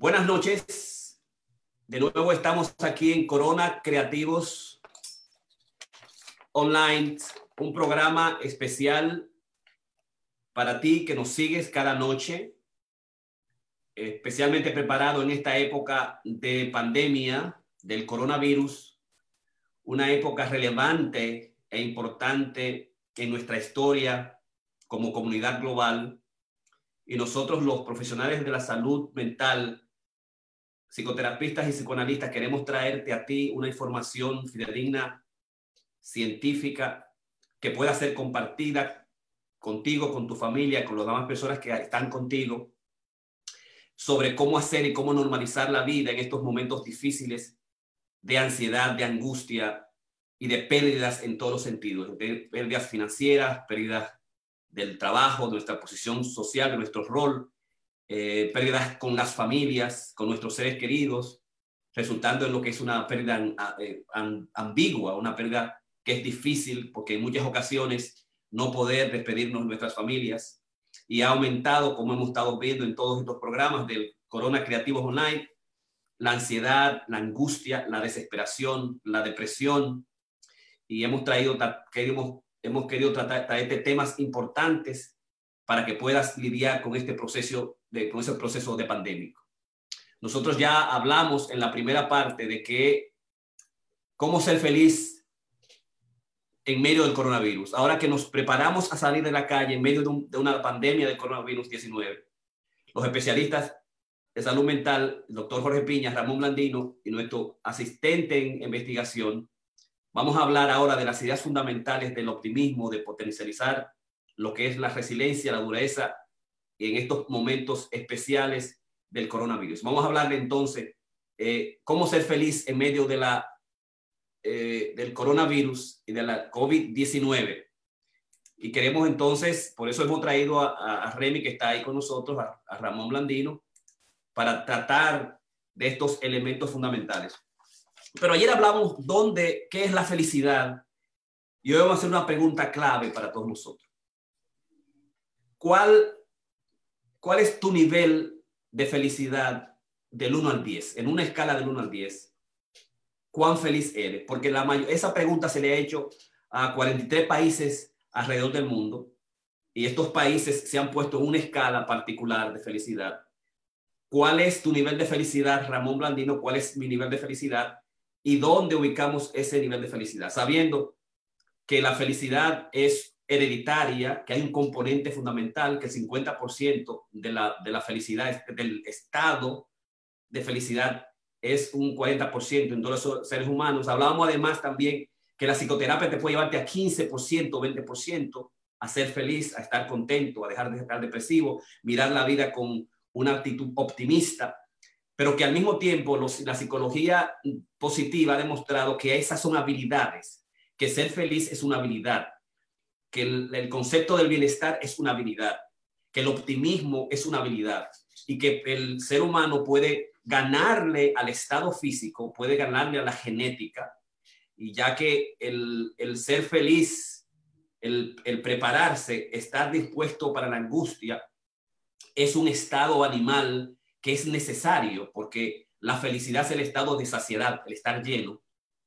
Buenas noches. De nuevo estamos aquí en Corona Creativos Online, un programa especial para ti que nos sigues cada noche, especialmente preparado en esta época de pandemia del coronavirus, una época relevante e importante en nuestra historia como comunidad global. Y nosotros los profesionales de la salud mental psicoterapistas y psicoanalistas, queremos traerte a ti una información fidedigna, científica, que pueda ser compartida contigo, con tu familia, con las demás personas que están contigo, sobre cómo hacer y cómo normalizar la vida en estos momentos difíciles de ansiedad, de angustia y de pérdidas en todos los sentidos, pérdidas financieras, pérdidas del trabajo, de nuestra posición social, de nuestro rol, eh, pérdidas con las familias, con nuestros seres queridos, resultando en lo que es una pérdida eh, ambigua, una pérdida que es difícil porque en muchas ocasiones no poder despedirnos de nuestras familias. Y ha aumentado, como hemos estado viendo en todos estos programas del Corona Creativos Online, la ansiedad, la angustia, la desesperación, la depresión. Y hemos traído, queremos, hemos querido tratar, traerte temas importantes para que puedas lidiar con este proceso de, con ese proceso de pandémico. Nosotros ya hablamos en la primera parte de que cómo ser feliz en medio del coronavirus. Ahora que nos preparamos a salir de la calle en medio de, una pandemia del coronavirus 19, los especialistas de salud mental, el doctor Jorge Piña, Ramón Blandino y nuestro asistente en investigación, vamos a hablar ahora de las ideas fundamentales del optimismo, de potencializar lo que es la resiliencia, la dureza en estos momentos especiales del coronavirus. Vamos a hablar entonces eh, cómo ser feliz en medio de la, eh, del coronavirus y de la COVID-19. Y queremos entonces, por eso hemos traído a, a, Remy, que está ahí con nosotros, a, a, Ramón Blandino, para tratar de estos elementos fundamentales. Pero ayer hablamos dónde, qué es la felicidad. Y hoy vamos a hacer una pregunta clave para todos nosotros. ¿Cuál ¿cuál es tu nivel de felicidad del 1 al 10? En una escala del 1 al 10, ¿cuán feliz eres? Porque la esa pregunta se le ha hecho a 43 países alrededor del mundo y estos países se han puesto una escala particular de felicidad. ¿Cuál es tu nivel de felicidad, Ramón Blandino? ¿Cuál es mi nivel de felicidad? ¿Y dónde ubicamos ese nivel de felicidad? Sabiendo que la felicidad es hereditaria, que hay un componente fundamental, que el 50% de la, de la felicidad, del estado de felicidad es un 40% en todos los seres humanos. Hablábamos además también que la psicoterapia te puede llevarte a 15%, 20% a ser feliz, a estar contento, a dejar de estar depresivo, mirar la vida con una actitud optimista, pero que al mismo tiempo la psicología positiva ha demostrado que esas son habilidades, que ser feliz es una habilidad que el, concepto del bienestar es una habilidad, que el optimismo es una habilidad y que el ser humano puede ganarle al estado físico, puede ganarle a la genética, y ya que el, ser feliz, el, el, prepararse, estar dispuesto para la angustia, es un estado animal que es necesario, porque la felicidad es el estado de saciedad, el estar lleno.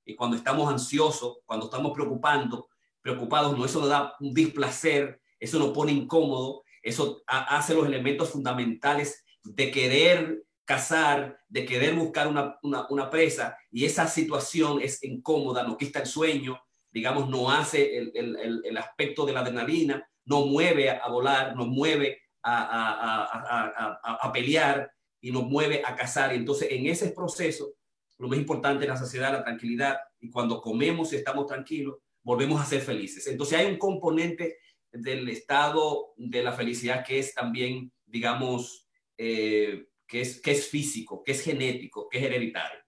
Y cuando estamos ansiosos, cuando estamos preocupando, preocupados, no, eso nos da un displacer, eso nos pone incómodo, eso hace los elementos fundamentales de querer cazar, de querer buscar una, una, presa, y esa situación es incómoda, nos quita el sueño, digamos, no hace el, el, el aspecto de la adrenalina, no mueve a, volar, nos mueve a, a, a, pelear y nos mueve a cazar. Entonces, en ese proceso, lo más importante es la saciedad, la tranquilidad, y cuando comemos y estamos tranquilos, volvemos a ser felices. Entonces hay un componente del estado de la felicidad que es también, digamos, eh, que, es, que es físico, que es genético, que es hereditario.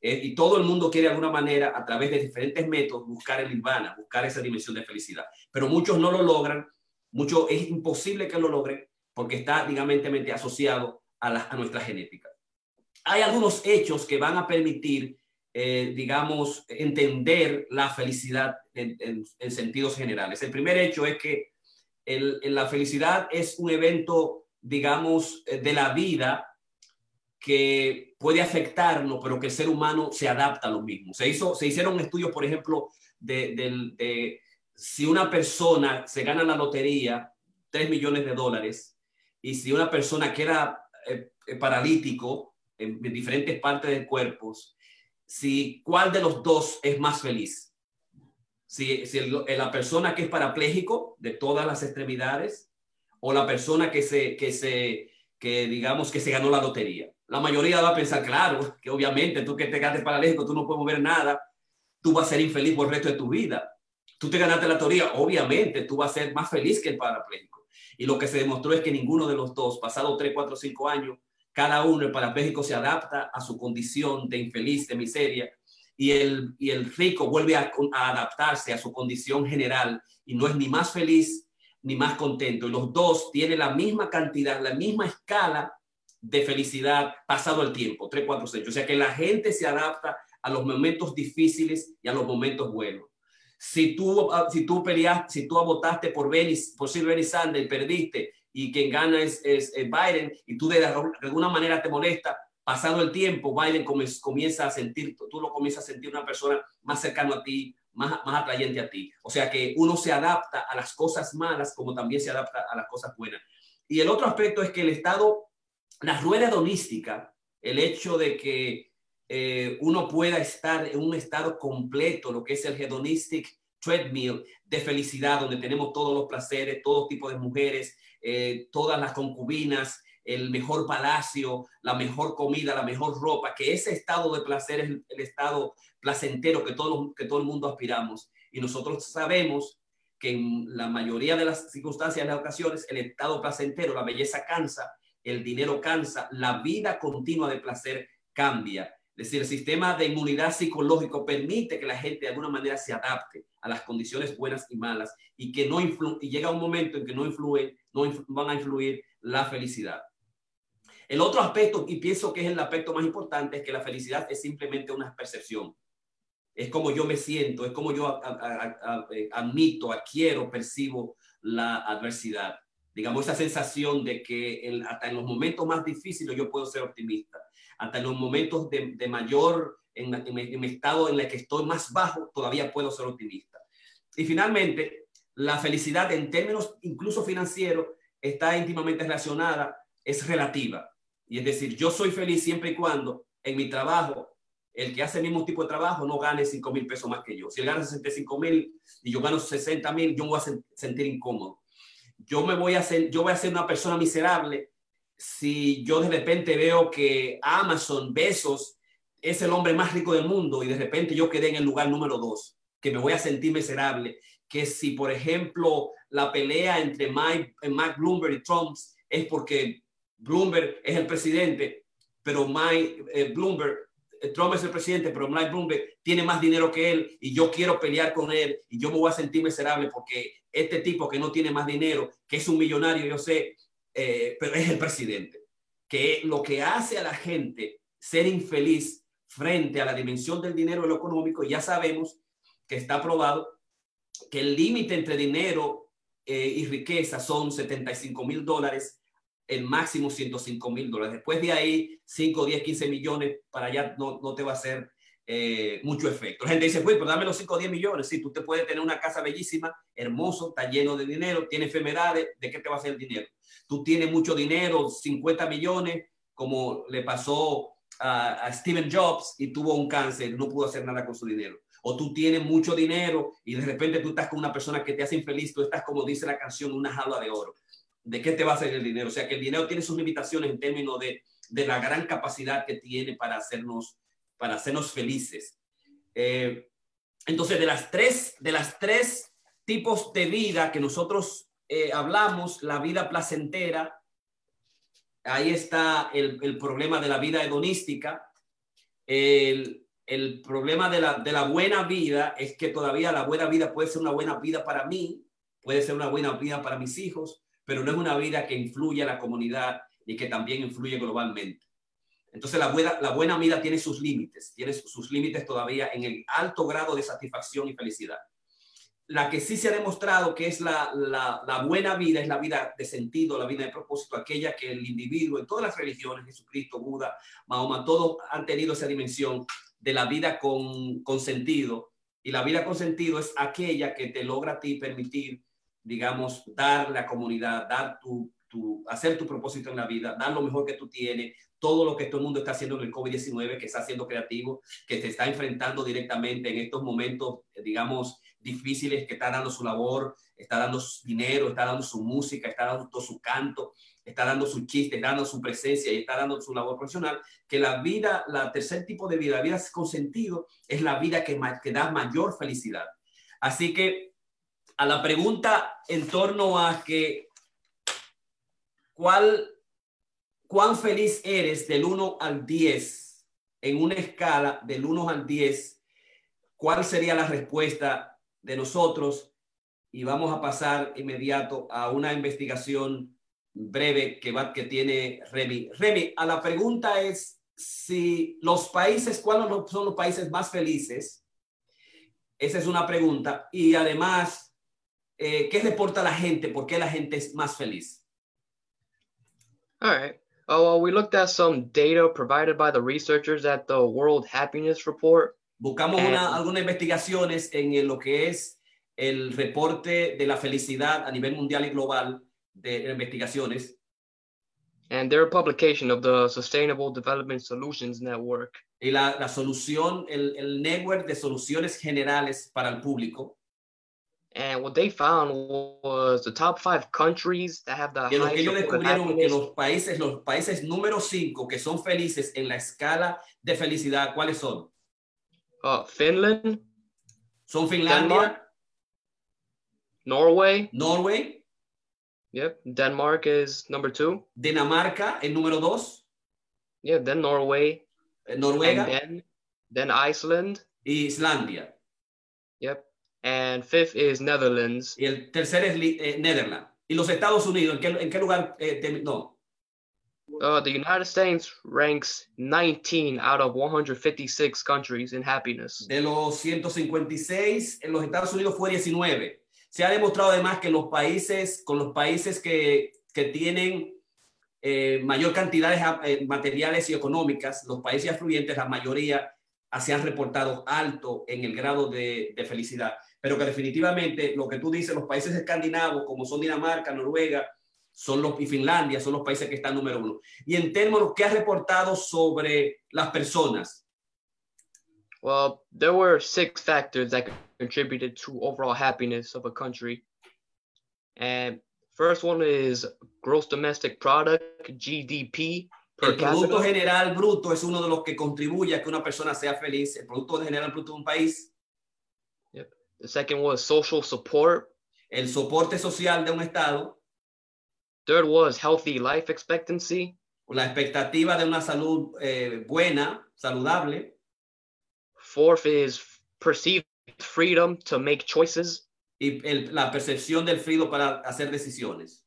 Eh, y todo el mundo quiere de alguna manera, a través de diferentes métodos, buscar el nirvana, buscar esa dimensión de felicidad. Pero muchos no lo logran, mucho es imposible que lo logren porque está, digamos, asociado a, la, a nuestra genética. Hay algunos hechos que van a permitir eh, digamos, entender la felicidad en, sentidos generales. El primer hecho es que la felicidad es un evento, digamos, eh, de la vida que puede afectarnos, pero que el ser humano se adapta a lo mismo. Se, hizo, se hicieron estudios, por ejemplo, de, si una persona se gana la lotería, 3 millones de dólares, y si una persona que era eh, eh, paralítico en, diferentes partes del cuerpo, si cuál de los dos es más feliz. Si, si la persona que es parapléjico de todas las extremidades o la persona que se, que se, que digamos que se ganó la lotería. La mayoría va a pensar, claro, que obviamente tú que te ganas paralítico, tú no puedes mover nada, tú vas a ser infeliz por el resto de tu vida. Tú te ganaste la lotería, obviamente tú vas a ser más feliz que el parapléjico. Y lo que se demostró es que ninguno de los dos, pasado 3, 4, 5 años, cada uno, el parapléjico se adapta a su condición de infeliz, de miseria, y el, y el rico vuelve a, adaptarse a su condición general y no es ni más feliz ni más contento. Y los dos tienen la misma cantidad, la misma escala de felicidad pasado el tiempo, 3, 4, 6. O sea que la gente se adapta a los momentos difíciles y a los momentos buenos si tú, ah, si tú peleaste, si tú votaste por, Bernie, por Sir Bernie Sanders perdiste y quien gana es, es, Biden y tú de, alguna manera te molesta, pasado el tiempo, Biden comienza a sentir, tú lo comienzas a sentir una persona más cercana a ti, más, más atrayente a ti. O sea que uno se adapta a las cosas malas como también se adapta a las cosas buenas. Y el otro aspecto es que el Estado, la rueda hedonística, el hecho de que eh, uno pueda estar en un estado completo, lo que es el hedonistic treadmill de felicidad, donde tenemos todos los placeres, todo tipo de mujeres, eh, todas las concubinas, el mejor palacio, la mejor comida, la mejor ropa, que ese estado de placer es el, estado placentero que todo, que todo el mundo aspiramos. Y nosotros sabemos que en la mayoría de las circunstancias, de las ocasiones, el estado placentero, la belleza cansa, el dinero cansa, la vida continua de placer cambia. Es decir, el sistema de inmunidad psicológico permite que la gente de alguna manera se adapte las condiciones buenas y malas y que no y llega un momento en que no influye, no van a influir la felicidad. El otro aspecto, y pienso que es el aspecto más importante, es que la felicidad es simplemente una percepción. Es como yo me siento, es como yo eh, admito, adquiero, percibo la adversidad. Digamos, esa sensación de que hasta en los momentos más difíciles yo puedo ser optimista hasta en los momentos de, mayor, en, en, mi estado en el que estoy más bajo, todavía puedo ser optimista. Y finalmente, la felicidad en términos incluso financieros está íntimamente relacionada, es relativa. Y es decir, yo soy feliz siempre y cuando en mi trabajo, el que hace el mismo tipo de trabajo no gane 5 mil pesos más que yo. Si él gana 65 mil y yo gano 60 mil, yo me voy a sentir incómodo. Yo me voy a hacer, yo voy a ser una persona miserable si yo de repente veo que Amazon, Besos, es el hombre más rico del mundo y de repente yo quedé en el lugar número dos, que me voy a sentir miserable, que si, por ejemplo, la pelea entre Mike, Mike Bloomberg y Trump es porque Bloomberg es el presidente, pero Mike eh, Bloomberg, eh, Trump es el presidente, pero Mike Bloomberg tiene más dinero que él y yo quiero pelear con él y yo me voy a sentir miserable porque este tipo que no tiene más dinero, que es un millonario, yo sé, eh, pero es el presidente, que lo que hace a la gente ser infeliz frente a la dimensión del dinero y lo económico, ya sabemos que está probado que el límite entre dinero eh, y riqueza son 75 mil dólares, el máximo 105 mil dólares. Después de ahí, 5, 10, 15 millones para allá no, no te va a hacer eh, mucho efecto. La gente dice, pues, pero dame los 5 o 10 millones. Sí, tú te puedes tener una casa bellísima, hermoso, está lleno de dinero, tiene enfermedades, ¿de qué te va a hacer el dinero? Tú tienes mucho dinero, 50 millones, como le pasó a, Steven Jobs y tuvo un cáncer, no pudo hacer nada con su dinero. O tú tienes mucho dinero y de repente tú estás con una persona que te hace infeliz, tú estás, como dice la canción, una jaula de oro. ¿De qué te va a hacer el dinero? O sea, que el dinero tiene sus limitaciones en términos de, de la gran capacidad que tiene para hacernos para hacernos felices. Eh, entonces, de las tres, de las tres tipos de vida que nosotros eh, hablamos, la vida placentera, ahí está el, problema de la vida hedonística. El, problema de la, buena vida es que todavía la buena vida puede ser una buena vida para mí, puede ser una buena vida para mis hijos, pero no es una vida que influye a la comunidad y que también influye globalmente. Entonces la buena, la buena vida tiene sus límites, tiene sus límites todavía en el alto grado de satisfacción y felicidad. La que sí se ha demostrado que es la, la, buena vida, es la vida de sentido, la vida de propósito, aquella que el individuo en todas las religiones, Jesucristo, Buda, Mahoma, todos han tenido esa dimensión de la vida con, con sentido. Y la vida con sentido es aquella que te logra a ti permitir, digamos, dar la comunidad, dar tu, tu, hacer tu propósito en la vida, dar lo mejor que tú tienes, todo lo que todo el mundo está haciendo en el COVID-19, que está siendo creativo, que se está enfrentando directamente en estos momentos, digamos, difíciles, que está dando su labor, está dando su dinero, está dando su música, está dando todo su canto, está dando su chiste, está dando su presencia y está dando su labor profesional, que la vida, la tercer tipo de vida, la vida con sentido, es la vida que, que da mayor felicidad. Así que a la pregunta en torno a que, ¿cuál, ¿cuán feliz eres del 1 al 10 en una escala del 1 al 10? ¿Cuál sería la respuesta de nosotros y vamos a pasar inmediato a una investigación breve que, va, que tiene Remy. Remy, a la pregunta es si los países, ¿cuáles son los países más felices? Esa es una pregunta. Y además, eh, ¿qué reporta la gente? ¿Por qué la gente es más feliz? All right. Oh, well, we looked at some data provided by the researchers at the World Happiness Report. Buscamos una, algunas investigaciones en lo que es el reporte de la felicidad a nivel mundial y global de investigaciones. And their publication of the Sustainable Development Solutions Network. Y la, la solución, el, el network de soluciones generales para el público. And what they found was the top five countries that have the y lo que ellos descubrieron que los países, los países número cinco que son felices en la escala de felicidad, ¿cuáles son? Uh, Finland. Son Finlandia. Denmark, Norway. Norway. Yep. Denmark is number two. Dinamarca, el número dos. Yeah, then Norway. Eh, Noruega. And then, then Iceland. Islandia. Yep. And fifth is Netherlands. Y el tercer es eh, Netherlands. Y los Estados Unidos, ¿en qué, en qué lugar? Eh, no. Uh, the United States ranks 19 out of 156 countries in happiness. De los 156, en los Estados Unidos fue 19. Se ha demostrado además que los países, con los países que, que tienen eh, mayor cantidad de eh, materiales y económicas, los países afluentes, la mayoría se han reportado alto en el grado de, de felicidad. Pero que definitivamente lo que tú dices, los países escandinavos, como son Dinamarca, Noruega, son los, y Finlandia son los países que están número uno. Y en términos, ¿qué ha reportado sobre las personas? Well, there were six factors that contributed to overall happiness of a country. And first one is gross domestic product, GDP. Per El Producto General Bruto es uno de los que contribuye a que una persona sea feliz. El Producto General Bruto de un país. Yep. The second was social support. El soporte social de un estado. Third was healthy life expectancy. La expectativa de una salud eh, buena, saludable. Fourth is perceived freedom to make choices. Y el, la percepción del freedom para hacer decisiones.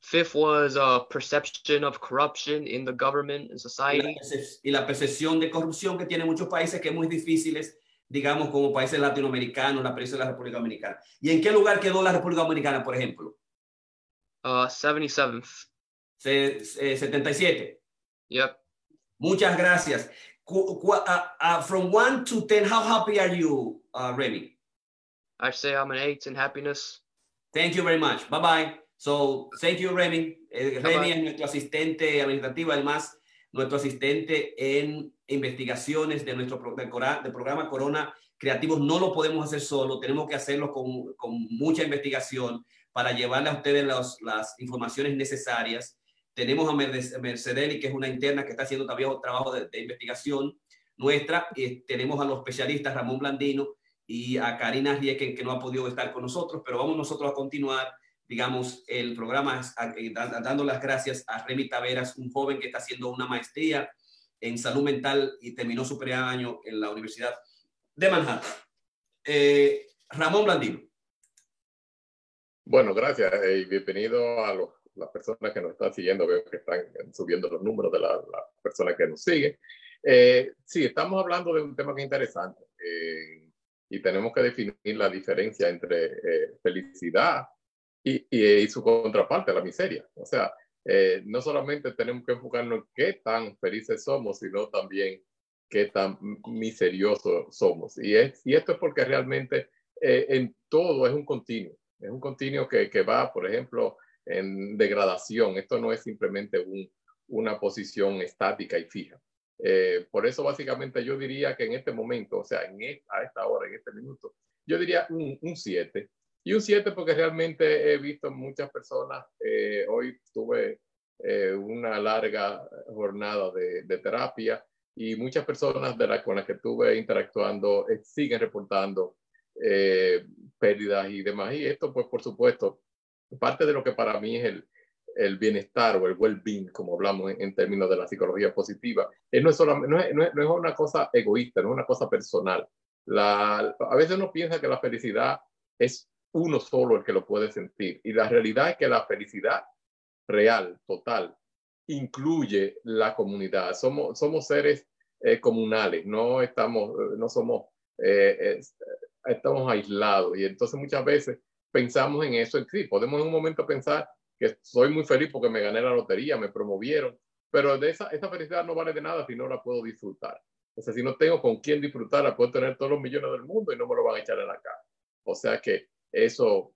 Fifth was a perception of corruption in the government and society. Y la, percepción de corrupción que tiene muchos países que es muy difíciles, digamos como países latinoamericanos, la países de la República Dominicana. ¿Y en qué lugar quedó la República Dominicana, por ejemplo? Uh, 77th. Se, eh, 77. Yep. Muchas gracias. Qu uh, uh, from 1 to 10, how happy are you, uh, Remy? I say I'm an 8 in happiness. Thank you very much. Bye-bye. So, thank you, Remy. Eh, Remy bye. es nuestro asistente administrativo, además, nuestro asistente en investigaciones de nuestro pro del, Cora del programa Corona Creativos. No lo podemos hacer solo, tenemos que hacerlo con, con mucha investigación para llevarle a ustedes las informaciones necesarias. Tenemos a Mercedeli, que es una interna que está haciendo todavía un trabajo de, investigación nuestra. Y tenemos a los especialistas Ramón Blandino y a Karina Rieken, que no ha podido estar con nosotros, pero vamos nosotros a continuar, digamos, el programa dando las gracias a Remy Taveras, un joven que está haciendo una maestría en salud mental y terminó su primer año en la Universidad de Manhattan. Eh, Ramón Blandino. Bueno, gracias y bienvenido a los, las personas que nos están siguiendo. Veo que están subiendo los números de las la personas que nos siguen. Eh, sí, estamos hablando de un tema que es interesante. Eh, y tenemos que definir la diferencia entre eh, felicidad y, y, su contraparte, la miseria. O sea, eh, no solamente tenemos que enfocarnos en qué tan felices somos, sino también qué tan miseriosos somos. Y, es, y esto es porque realmente eh, en todo es un continuo. Es un continuo que, que, va, por ejemplo, en degradación. Esto no es simplemente un, una posición estática y fija. Eh, por eso básicamente yo diría que en este momento, o sea, en a esta hora, en este minuto, yo diría un 7. Y un 7 porque realmente he visto muchas personas, eh, hoy tuve eh, una larga jornada de, de, terapia y muchas personas de las con las que estuve interactuando siguen reportando pérdidas y demás. Y esto, pues, por supuesto, parte de lo que para mí es el, el bienestar o el well-being, como hablamos en, términos de la psicología positiva, eh, no, es solamente, no, es, no, es, una cosa egoísta, no es una cosa personal. La, a veces uno piensa que la felicidad es uno solo el que lo puede sentir y la realidad es que la felicidad real, total, incluye la comunidad. Somos, somos seres eh, comunales, no estamos, no somos, eh, estamos aislados y entonces muchas veces pensamos en eso sí. Podemos en un momento pensar que soy muy feliz porque me gané la lotería, me promovieron, pero de esa, esa felicidad no vale de nada si no la puedo disfrutar. O sea, si no tengo con quién disfrutarla, puedo tener todos los millones del mundo y no me lo van a echar en la cara. O sea que eso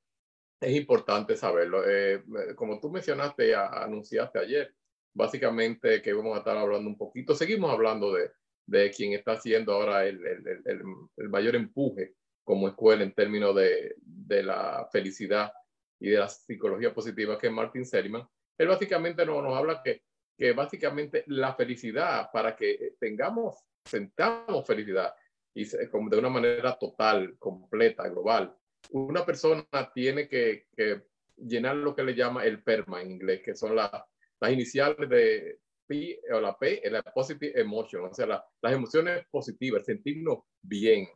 es importante saberlo. Eh, como tú mencionaste, anunciaste ayer, básicamente que vamos a estar hablando un poquito, seguimos hablando de, de quien está haciendo ahora el, el, el, el, mayor empuje como escuela en términos de, de la felicidad y de la psicología positiva, que es Martin Seligman, él básicamente nos, nos habla que, que básicamente la felicidad, para que tengamos, sentamos felicidad y como de una manera total, completa, global, una persona tiene que, que llenar lo que le llama el PERMA en inglés, que son las, las iniciales de P o la P, la positive emotion, o sea, las emociones positivas, sentirnos bien.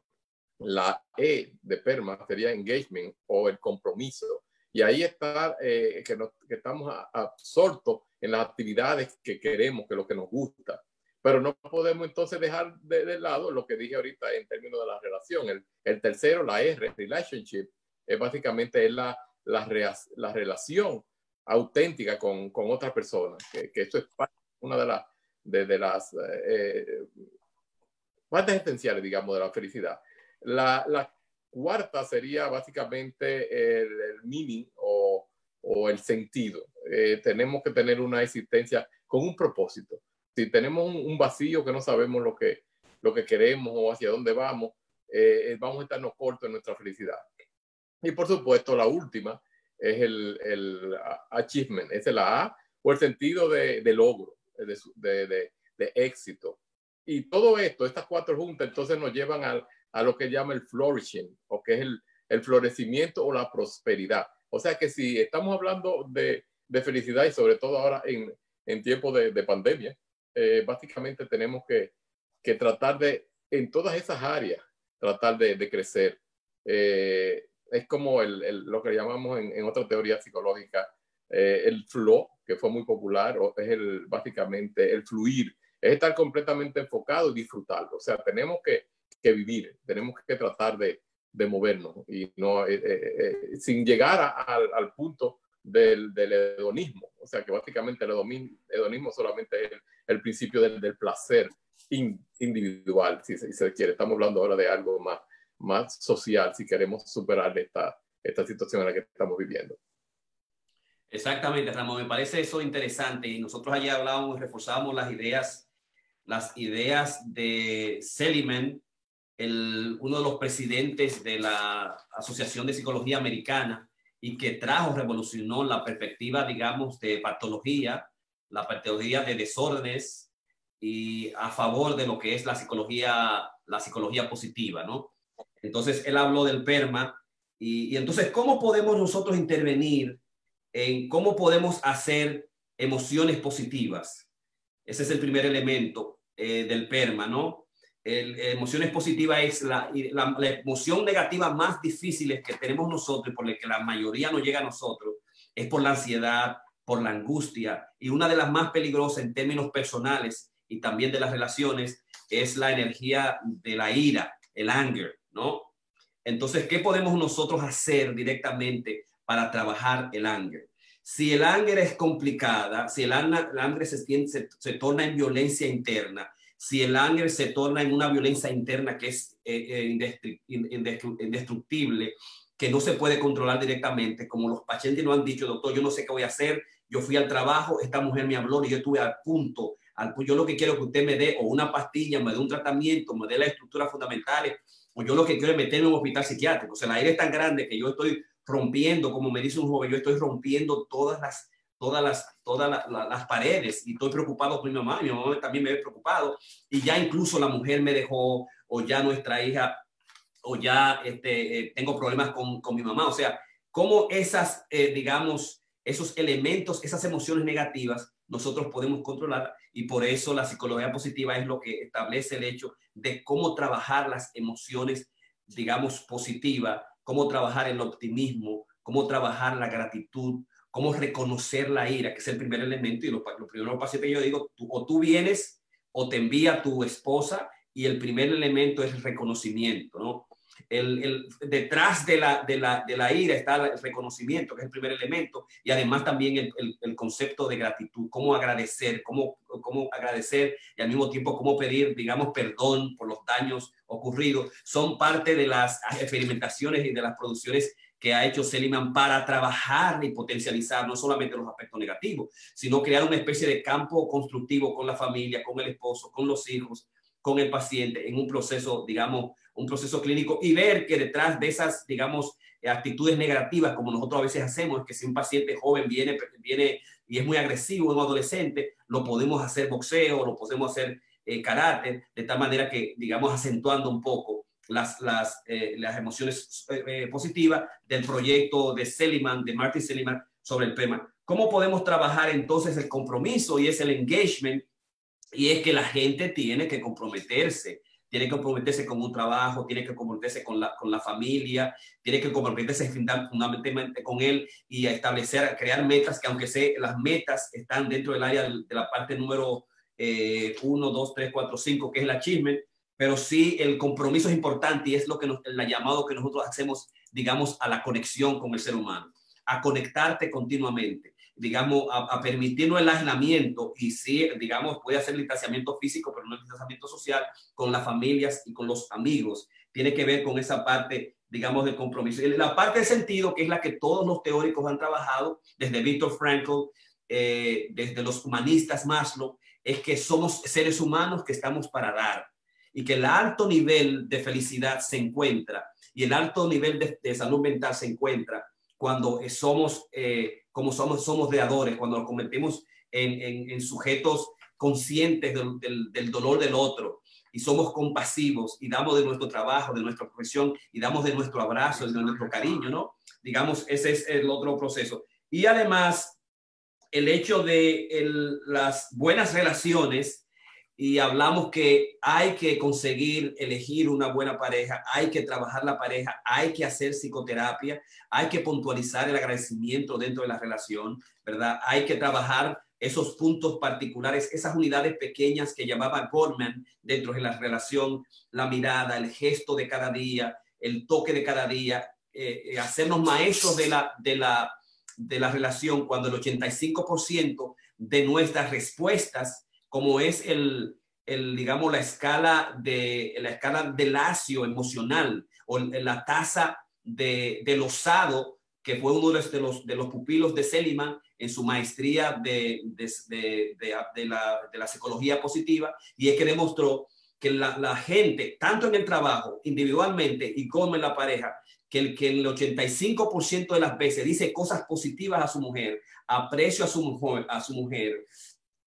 La E de PERMA sería engagement o el compromiso. Y ahí está eh, que, que, estamos absortos en las actividades que queremos, que es lo que nos gusta. Pero no podemos entonces dejar de, lado lo que dije ahorita en términos de la relación. El, el tercero, la R, relationship, es básicamente es la, la, la relación auténtica con, con otras personas, que, que eso es una de, las de, de, las eh, partes esenciales, digamos, de la felicidad. La, cuarta sería básicamente el, el meaning o, el sentido. Eh, tenemos que tener una existencia con un propósito. Si tenemos un, vacío que no sabemos lo que, lo que queremos o hacia dónde vamos, eh, eh, vamos a estarnos cortos en nuestra felicidad. Y por supuesto, la última es el, el achievement, es la A o el sentido de, de logro, de, de, éxito. Y todo esto, estas cuatro juntas, entonces nos llevan al, a lo que llama el flourishing, o que es el, el florecimiento o la prosperidad. O sea que si estamos hablando de, de felicidad y sobre todo ahora en, en tiempos de, de, pandemia, eh, básicamente tenemos que, que, tratar de, en todas esas áreas, tratar de, de crecer. Eh, es como el, el, lo que llamamos en, en otra teoría psicológica eh, el flow, que fue muy popular, o es el, básicamente el fluir, es estar completamente enfocado y disfrutarlo. O sea, tenemos que, que vivir, tenemos que tratar de, de movernos y no eh, eh, eh sin llegar a, al, punto del, del, hedonismo. O sea que básicamente el hedonismo, solamente es el, el principio del, del placer in, individual, si se, si se, quiere. Estamos hablando ahora de algo más, más social, si queremos superar esta, esta situación en la que estamos viviendo. Exactamente, Ramón, me parece eso interesante y nosotros allí hablábamos, reforzábamos las ideas, las ideas de Seligman el, uno de los presidentes de la Asociación de Psicología Americana y que trajo, revolucionó la perspectiva, digamos, de patología, la patología de desórdenes y a favor de lo que es la psicología, la psicología positiva, ¿no? Entonces, él habló del PERMA y, y entonces, ¿cómo podemos nosotros intervenir en cómo podemos hacer emociones positivas? Ese es el primer elemento eh, del PERMA, ¿no? el, emociones positivas es la, la, la, emoción negativa más difícil que tenemos nosotros, por la que la mayoría no llega a nosotros, es por la ansiedad, por la angustia. Y una de las más peligrosas en términos personales y también de las relaciones es la energía de la ira, el anger, ¿no? Entonces, ¿qué podemos nosotros hacer directamente para trabajar el anger? Si el anger es complicada, si el anger se, se, se torna en violencia interna, si el anger se torna en una violencia interna que es eh, eh indestructible, que no se puede controlar directamente, como los pacientes lo han dicho, doctor, yo no sé qué voy a hacer, yo fui al trabajo, esta mujer me habló y yo estuve al punto, al, yo lo que quiero que usted me dé o una pastilla, me dé un tratamiento, me dé las estructuras fundamentales, o yo lo que quiero es meterme en un hospital psiquiátrico. O sea, el aire es tan grande que yo estoy rompiendo, como me dice un joven, yo estoy rompiendo todas las todas las, todas las, paredes y estoy preocupado por mi mamá, mi mamá también me ve preocupado y ya incluso la mujer me dejó o ya nuestra hija o ya este, eh, tengo problemas con, con, mi mamá. O sea, cómo esas, eh, digamos, esos elementos, esas emociones negativas, nosotros podemos controlar y por eso la psicología positiva es lo que establece el hecho de cómo trabajar las emociones, digamos, positivas, cómo trabajar el optimismo, cómo trabajar la gratitud, cómo reconocer la ira, que es el primer elemento. Y lo, lo primero pacientes yo digo, o tú vienes o te envía tu esposa y el primer elemento es el reconocimiento, ¿no? El, detrás de la, de, la, de la, ira está el reconocimiento, que es el primer elemento, y además también el, el, concepto de gratitud, cómo agradecer, cómo, cómo agradecer y al mismo tiempo cómo pedir, digamos, perdón por los daños ocurridos, son parte de las experimentaciones y de las producciones que ha hecho Seliman para trabajar y potencializar no solamente los aspectos negativos, sino crear una especie de campo constructivo con la familia, con el esposo, con los hijos, con el paciente en un proceso, digamos, un proceso clínico y ver que detrás de esas, digamos, actitudes negativas, como nosotros a veces hacemos, que si un paciente joven viene, viene y es muy agresivo, un adolescente, lo podemos hacer boxeo, lo podemos hacer eh, karate, de tal manera que, digamos, acentuando un poco las, las, eh, las emociones eh, eh, positivas del proyecto de Seliman, de Martin Seliman, sobre el tema. ¿Cómo podemos trabajar entonces el compromiso y es el engagement? Y es que la gente tiene que comprometerse, tiene que comprometerse con un trabajo, tiene que comprometerse con la, con la familia, tiene que comprometerse fundamentalmente con él y establecer, crear metas que aunque sé, las metas están dentro del área de, la parte número 1, 2, 3, 4, 5, que es el achievement, pero sí el compromiso es importante y es lo que nos, el llamado que nosotros hacemos, digamos, a la conexión con el ser humano, a conectarte continuamente, digamos, a, permitirnos el aislamiento y sí, digamos, puede hacer distanciamiento físico, pero no el distanciamiento social con las familias y con los amigos. Tiene que ver con esa parte, digamos, del compromiso. Y la parte de sentido, que es la que todos los teóricos han trabajado, desde Víctor Frankl, eh, desde los humanistas Maslow, es que somos seres humanos que estamos para dar y que el alto nivel de felicidad se encuentra y el alto nivel de, salud mental se encuentra cuando somos, eh, como somos, somos deadores, cuando nos convertimos en, en, sujetos conscientes del, del, dolor del otro y somos compasivos y damos de nuestro trabajo, de nuestra profesión y damos de nuestro abrazo, de nuestro cariño, ¿no? Digamos, ese es el otro proceso. Y además, el hecho de el, las buenas relaciones y hablamos que hay que conseguir elegir una buena pareja, hay que trabajar la pareja, hay que hacer psicoterapia, hay que puntualizar el agradecimiento dentro de la relación, ¿verdad? Hay que trabajar esos puntos particulares, esas unidades pequeñas que llamaba Gorman dentro de la relación, la mirada, el gesto de cada día, el toque de cada día, eh, eh, hacernos maestros de la, de, la, de la relación cuando el 85% de nuestras respuestas como es el, el, digamos, la escala de la escala de lacio emocional o la tasa de, del osado, que fue uno de los, de los pupilos de Seliman en su maestría de, de, de la, la, psicología positiva, y es que demostró que la, la, gente, tanto en el trabajo, individualmente y como en la pareja, que el, que el 85% de las veces dice cosas positivas a su mujer, aprecio a su a su mujer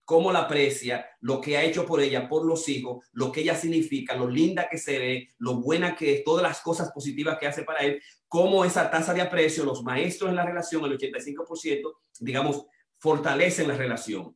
cómo la aprecia, lo que ha hecho por ella, por los hijos, lo que ella significa, lo linda que se ve, lo buena que es, todas las cosas positivas que hace para él, cómo esa tasa de aprecio, los maestros en la relación, el 85%, digamos, fortalecen la relación.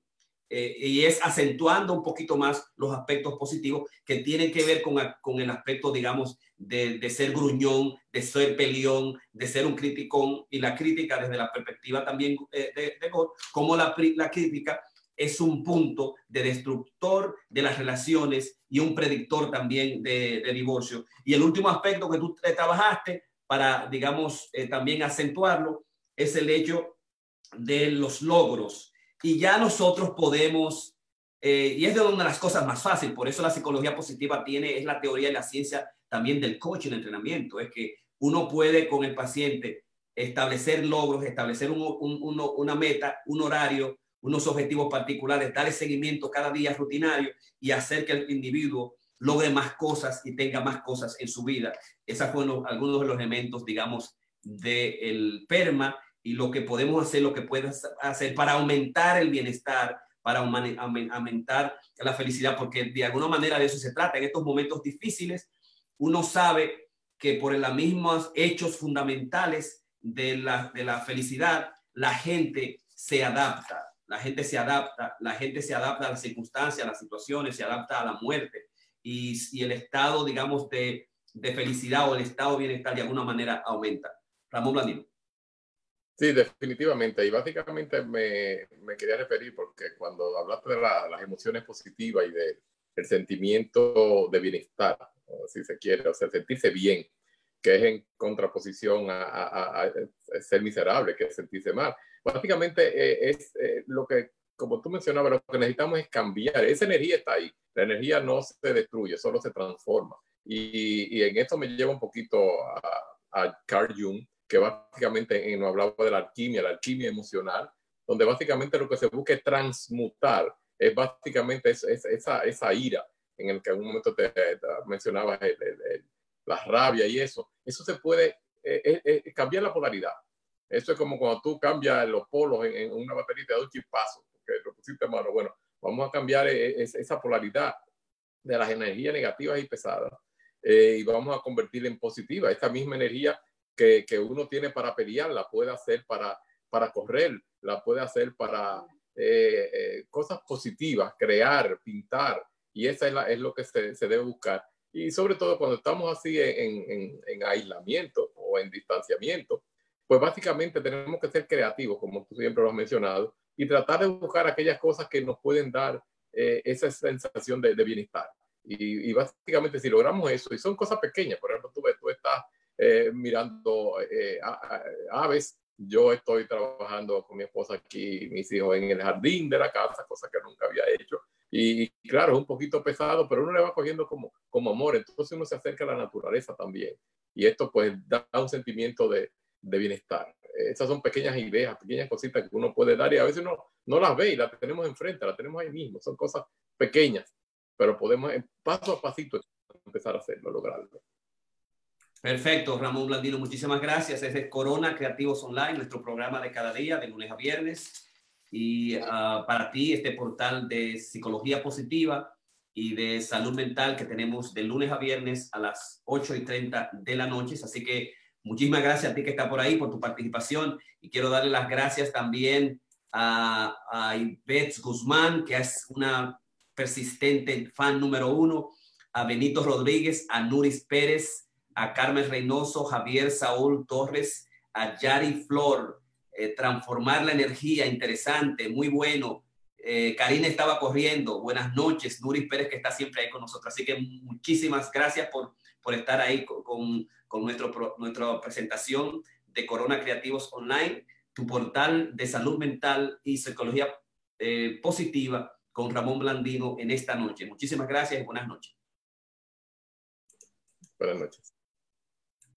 Eh, y es acentuando un poquito más los aspectos positivos que tienen que ver con, con el aspecto, digamos, de, de, ser gruñón, de ser peleón, de ser un criticón y la crítica desde la perspectiva también eh, de, de God, como la, la crítica es un punto de destructor de las relaciones y un predictor también de, divorcio. Y el último aspecto que tú trabajaste para, digamos, eh, también acentuarlo, es el hecho de los logros. Y ya nosotros podemos, eh, y es de una de las cosas más fáciles, por eso la psicología positiva tiene, es la teoría y la ciencia también del coaching, entrenamiento, es que uno puede con el paciente establecer logros, establecer una meta, un horario, unos objetivos particulares, darle seguimiento cada día rutinario y hacer que el individuo logre más cosas y tenga más cosas en su vida. Esos fueron algunos de los elementos, digamos, del PERMA y lo que podemos hacer, lo que puedes hacer para aumentar el bienestar, para aumentar la felicidad, porque de alguna manera de eso se trata. En estos momentos difíciles, uno sabe que por los mismos hechos fundamentales de la, de la felicidad, la gente se adapta la gente se adapta, la gente se adapta a las circunstancias, a las situaciones, se adapta a la muerte. Y, si el estado, digamos, de, de, felicidad o el estado de bienestar de alguna manera aumenta. Ramón Blandino. Sí, definitivamente. Y básicamente me, me quería referir porque cuando hablaste de las emociones positivas y del el sentimiento de bienestar, si se quiere, o sea, sentirse bien, que es en contraposición a, a, ser miserable, que es sentirse mal. Básicamente eh, es eh, lo que, como tú mencionabas, lo que necesitamos es cambiar. Esa energía está ahí. La energía no se destruye, solo se transforma. Y, en esto me lleva un poquito a, a Carl Jung, que básicamente nos hablaba de la alquimia, la alquimia emocional, donde básicamente lo que se busca es transmutar, es básicamente esa, ira en el que en un momento te, mencionabas la rabia y eso, eso se puede eh, cambiar la polaridad. Eso es como cuando tú cambias los polos en, una batería de un chispazo, porque lo pusiste mano. Bueno, vamos a cambiar esa polaridad de las energías negativas y pesadas eh, y vamos a convertirla en positiva. Esta misma energía que, que, uno tiene para pelear la puede hacer para, para correr, la puede hacer para eh, eh, cosas positivas, crear, pintar. Y esa es, lo que se, debe buscar. Y sobre todo cuando estamos así en, en, en aislamiento o en distanciamiento, pues básicamente tenemos que ser creativos, como tú siempre lo has mencionado, y tratar de buscar aquellas cosas que nos pueden dar eh, esa sensación de, bienestar. Y, básicamente si logramos eso, y son cosas pequeñas, por ejemplo, tú, tú estás eh, mirando eh, aves, yo estoy trabajando con mi esposa aquí, mis hijos en el jardín de la casa, cosa que nunca había hecho. Y, claro, es un poquito pesado, pero uno le va cogiendo como, como amor, entonces uno se acerca a la naturaleza también. Y esto pues da un sentimiento de, de bienestar. Esas son pequeñas ideas, pequeñas cositas que uno puede dar y a veces no, no las ve y las tenemos enfrente, las tenemos ahí mismo. Son cosas pequeñas, pero podemos paso a pasito empezar a hacerlo, lograrlo. Perfecto, Ramón Blandino, muchísimas gracias. es Corona Creativos Online, nuestro programa de cada día, de lunes a viernes. Y uh, para ti, este portal de psicología positiva y de salud mental que tenemos de lunes a viernes a las 8 y 30 de la noche. Así que Muchísimas gracias a ti que está por ahí por tu participación y quiero darle las gracias también a, a Guzmán, que es una persistente fan número uno, a Benito Rodríguez, a Nuris Pérez, a Carmen Reynoso, Javier Saúl Torres, a Yari Flor, eh, transformar la energía, interesante, muy bueno. Eh, Karina estaba corriendo, buenas noches, Nuris Pérez que está siempre ahí con nosotros. Así que muchísimas gracias por, por estar ahí con con nuestro, nuestra presentación de Corona Creativos Online, tu portal de salud mental y psicología eh, positiva con Ramón Blandino en esta noche. Muchísimas gracias y buenas noches. Buenas noches.